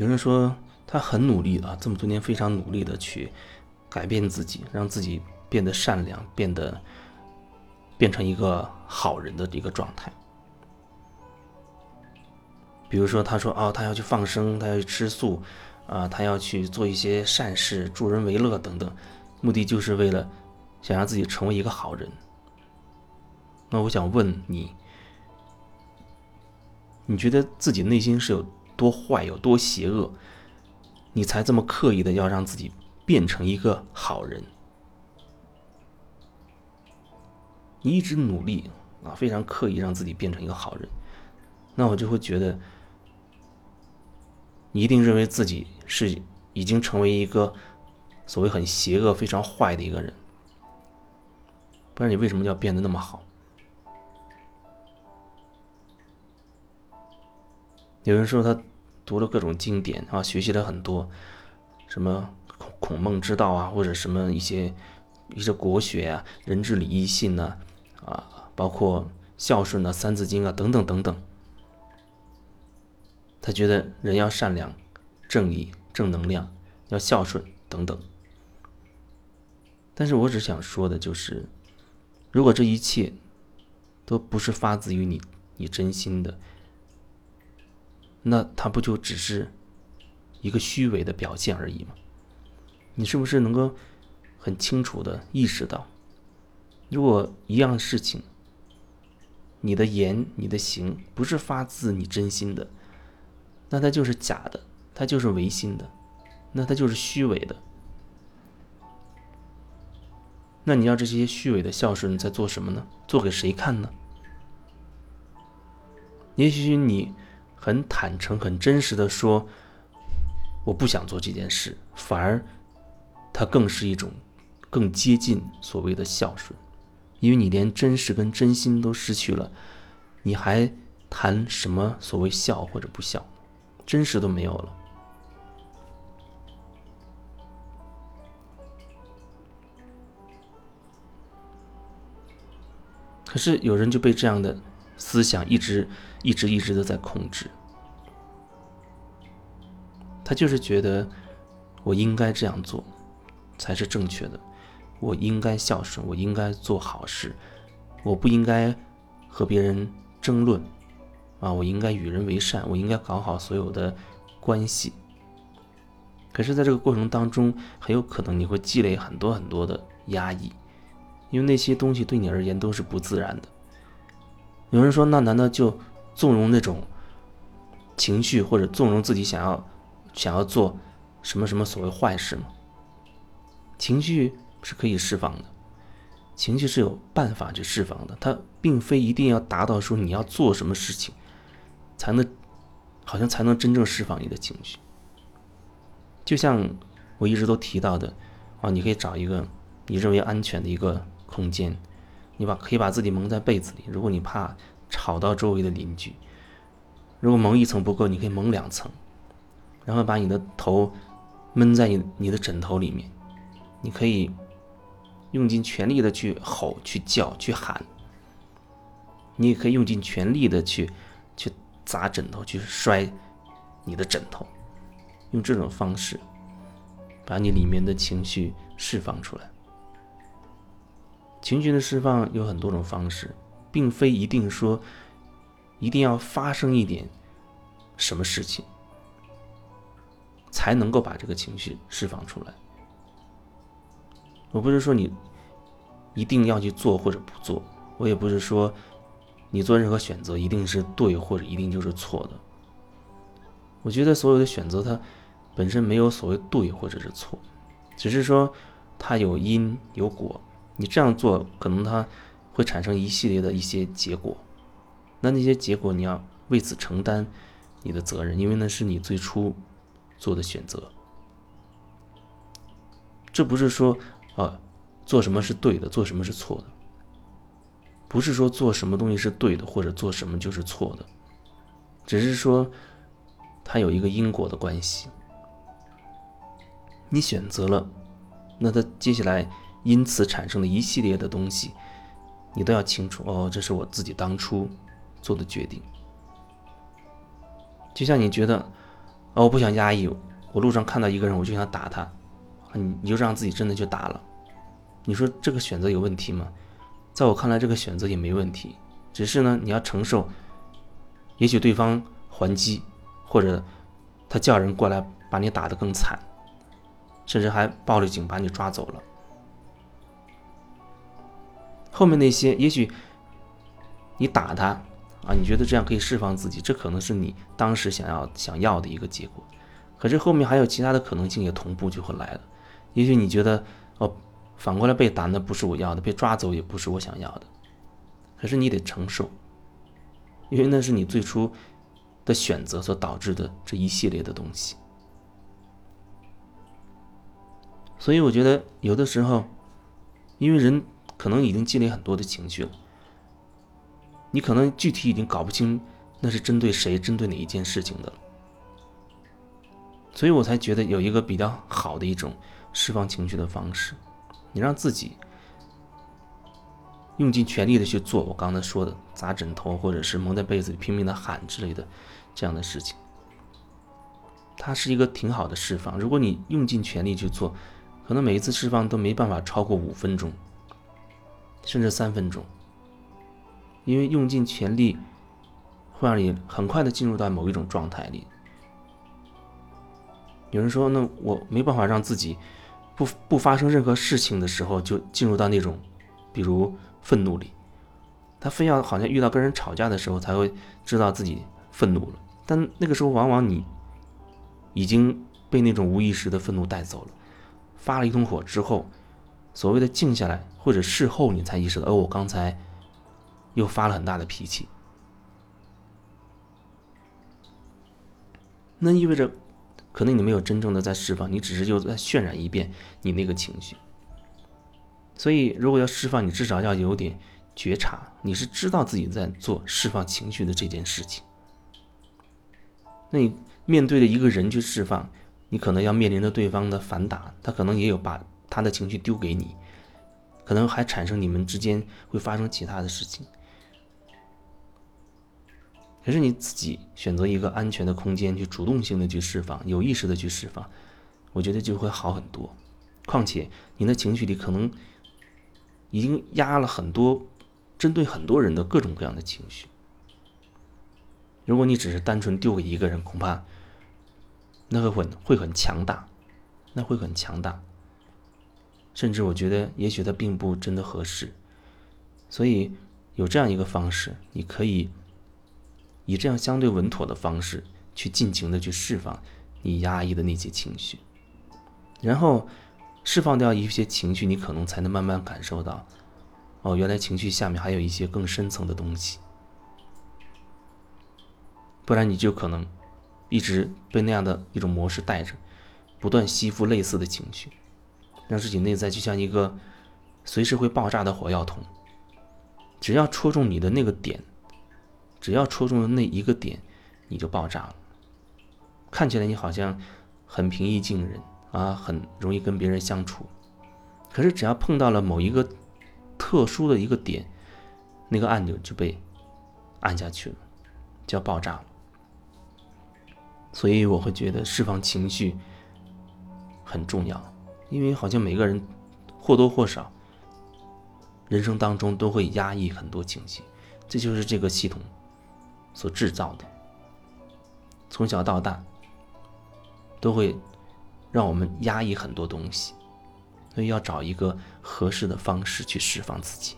有人说他很努力啊，这么多年非常努力的去改变自己，让自己变得善良，变得变成一个好人的一个状态。比如说，他说哦，他要去放生，他要去吃素，啊，他要去做一些善事，助人为乐等等，目的就是为了想让自己成为一个好人。那我想问你，你觉得自己内心是有多坏、有多邪恶，你才这么刻意的要让自己变成一个好人？你一直努力啊，非常刻意让自己变成一个好人，那我就会觉得。你一定认为自己是已经成为一个所谓很邪恶、非常坏的一个人，不然你为什么要变得那么好？有人说他读了各种经典啊，学习了很多什么孔孔孟之道啊，或者什么一些一些国学啊、仁智礼义信呐，啊，包括孝顺啊、三字经啊等等等等。他觉得人要善良、正义、正能量，要孝顺等等。但是我只想说的就是，如果这一切都不是发自于你、你真心的，那他不就只是一个虚伪的表现而已吗？你是不是能够很清楚的意识到，如果一样事情，你的言、你的行不是发自你真心的？那他就是假的，他就是违心的，那他就是虚伪的。那你要这些虚伪的孝顺在做什么呢？做给谁看呢？也许你很坦诚、很真实的说，我不想做这件事，反而它更是一种更接近所谓的孝顺，因为你连真实跟真心都失去了，你还谈什么所谓孝或者不孝？真实都没有了。可是有人就被这样的思想一直、一直、一直的在控制。他就是觉得我应该这样做才是正确的，我应该孝顺，我应该做好事，我不应该和别人争论。啊，我应该与人为善，我应该搞好所有的关系。可是，在这个过程当中，很有可能你会积累很多很多的压抑，因为那些东西对你而言都是不自然的。有人说，那难道就纵容那种情绪，或者纵容自己想要想要做什么什么所谓坏事吗？情绪是可以释放的，情绪是有办法去释放的，它并非一定要达到说你要做什么事情。才能，好像才能真正释放你的情绪。就像我一直都提到的，啊，你可以找一个你认为安全的一个空间，你把可以把自己蒙在被子里。如果你怕吵到周围的邻居，如果蒙一层不够，你可以蒙两层，然后把你的头闷在你你的枕头里面，你可以用尽全力的去吼、去叫、去喊，你也可以用尽全力的去去。砸枕头去摔你的枕头，用这种方式把你里面的情绪释放出来。情绪的释放有很多种方式，并非一定说一定要发生一点什么事情才能够把这个情绪释放出来。我不是说你一定要去做或者不做，我也不是说。你做任何选择一定是对，或者一定就是错的。我觉得所有的选择它本身没有所谓对或者是错，只是说它有因有果。你这样做可能它会产生一系列的一些结果，那那些结果你要为此承担你的责任，因为那是你最初做的选择。这不是说啊做什么是对的，做什么是错的。不是说做什么东西是对的，或者做什么就是错的，只是说它有一个因果的关系。你选择了，那它接下来因此产生的一系列的东西，你都要清楚哦。这是我自己当初做的决定。就像你觉得哦，我不想压抑，我路上看到一个人我就想打他，你你就让自己真的去打了，你说这个选择有问题吗？在我看来，这个选择也没问题，只是呢，你要承受，也许对方还击，或者他叫人过来把你打得更惨，甚至还报了警把你抓走了。后面那些，也许你打他啊，你觉得这样可以释放自己，这可能是你当时想要想要的一个结果。可是后面还有其他的可能性也同步就会来了。也许你觉得哦，反过来被打那不是我要的，被抓走也不是我想要的。可是你得承受，因为那是你最初的选择所导致的这一系列的东西。所以我觉得有的时候，因为人。可能已经积累很多的情绪了，你可能具体已经搞不清那是针对谁、针对哪一件事情的了，所以我才觉得有一个比较好的一种释放情绪的方式，你让自己用尽全力的去做我刚才说的砸枕头或者是蒙在被子里拼命的喊之类的这样的事情，它是一个挺好的释放。如果你用尽全力去做，可能每一次释放都没办法超过五分钟。甚至三分钟，因为用尽全力会让你很快的进入到某一种状态里。有人说：“那我没办法让自己不不发生任何事情的时候就进入到那种，比如愤怒里。他非要好像遇到跟人吵架的时候才会知道自己愤怒了，但那个时候往往你已经被那种无意识的愤怒带走了。发了一通火之后。”所谓的静下来，或者事后你才意识到，哦，我刚才又发了很大的脾气，那意味着可能你没有真正的在释放，你只是又在渲染一遍你那个情绪。所以，如果要释放，你至少要有点觉察，你是知道自己在做释放情绪的这件事情。那你面对着一个人去释放，你可能要面临着对方的反打，他可能也有把。他的情绪丢给你，可能还产生你们之间会发生其他的事情。可是你自己选择一个安全的空间去主动性的去释放，有意识的去释放，我觉得就会好很多。况且你的情绪里可能已经压了很多针对很多人的各种各样的情绪。如果你只是单纯丢给一个人，恐怕那个会会很强大，那会很强大。甚至我觉得，也许它并不真的合适，所以有这样一个方式，你可以以这样相对稳妥的方式去尽情的去释放你压抑的那些情绪，然后释放掉一些情绪，你可能才能慢慢感受到，哦，原来情绪下面还有一些更深层的东西，不然你就可能一直被那样的一种模式带着，不断吸附类似的情绪。让自己内在就像一个随时会爆炸的火药桶，只要戳中你的那个点，只要戳中了那一个点，你就爆炸了。看起来你好像很平易近人啊，很容易跟别人相处，可是只要碰到了某一个特殊的一个点，那个按钮就被按下去了，就要爆炸了。所以我会觉得释放情绪很重要。因为好像每个人或多或少人生当中都会压抑很多情绪，这就是这个系统所制造的。从小到大都会让我们压抑很多东西，所以要找一个合适的方式去释放自己。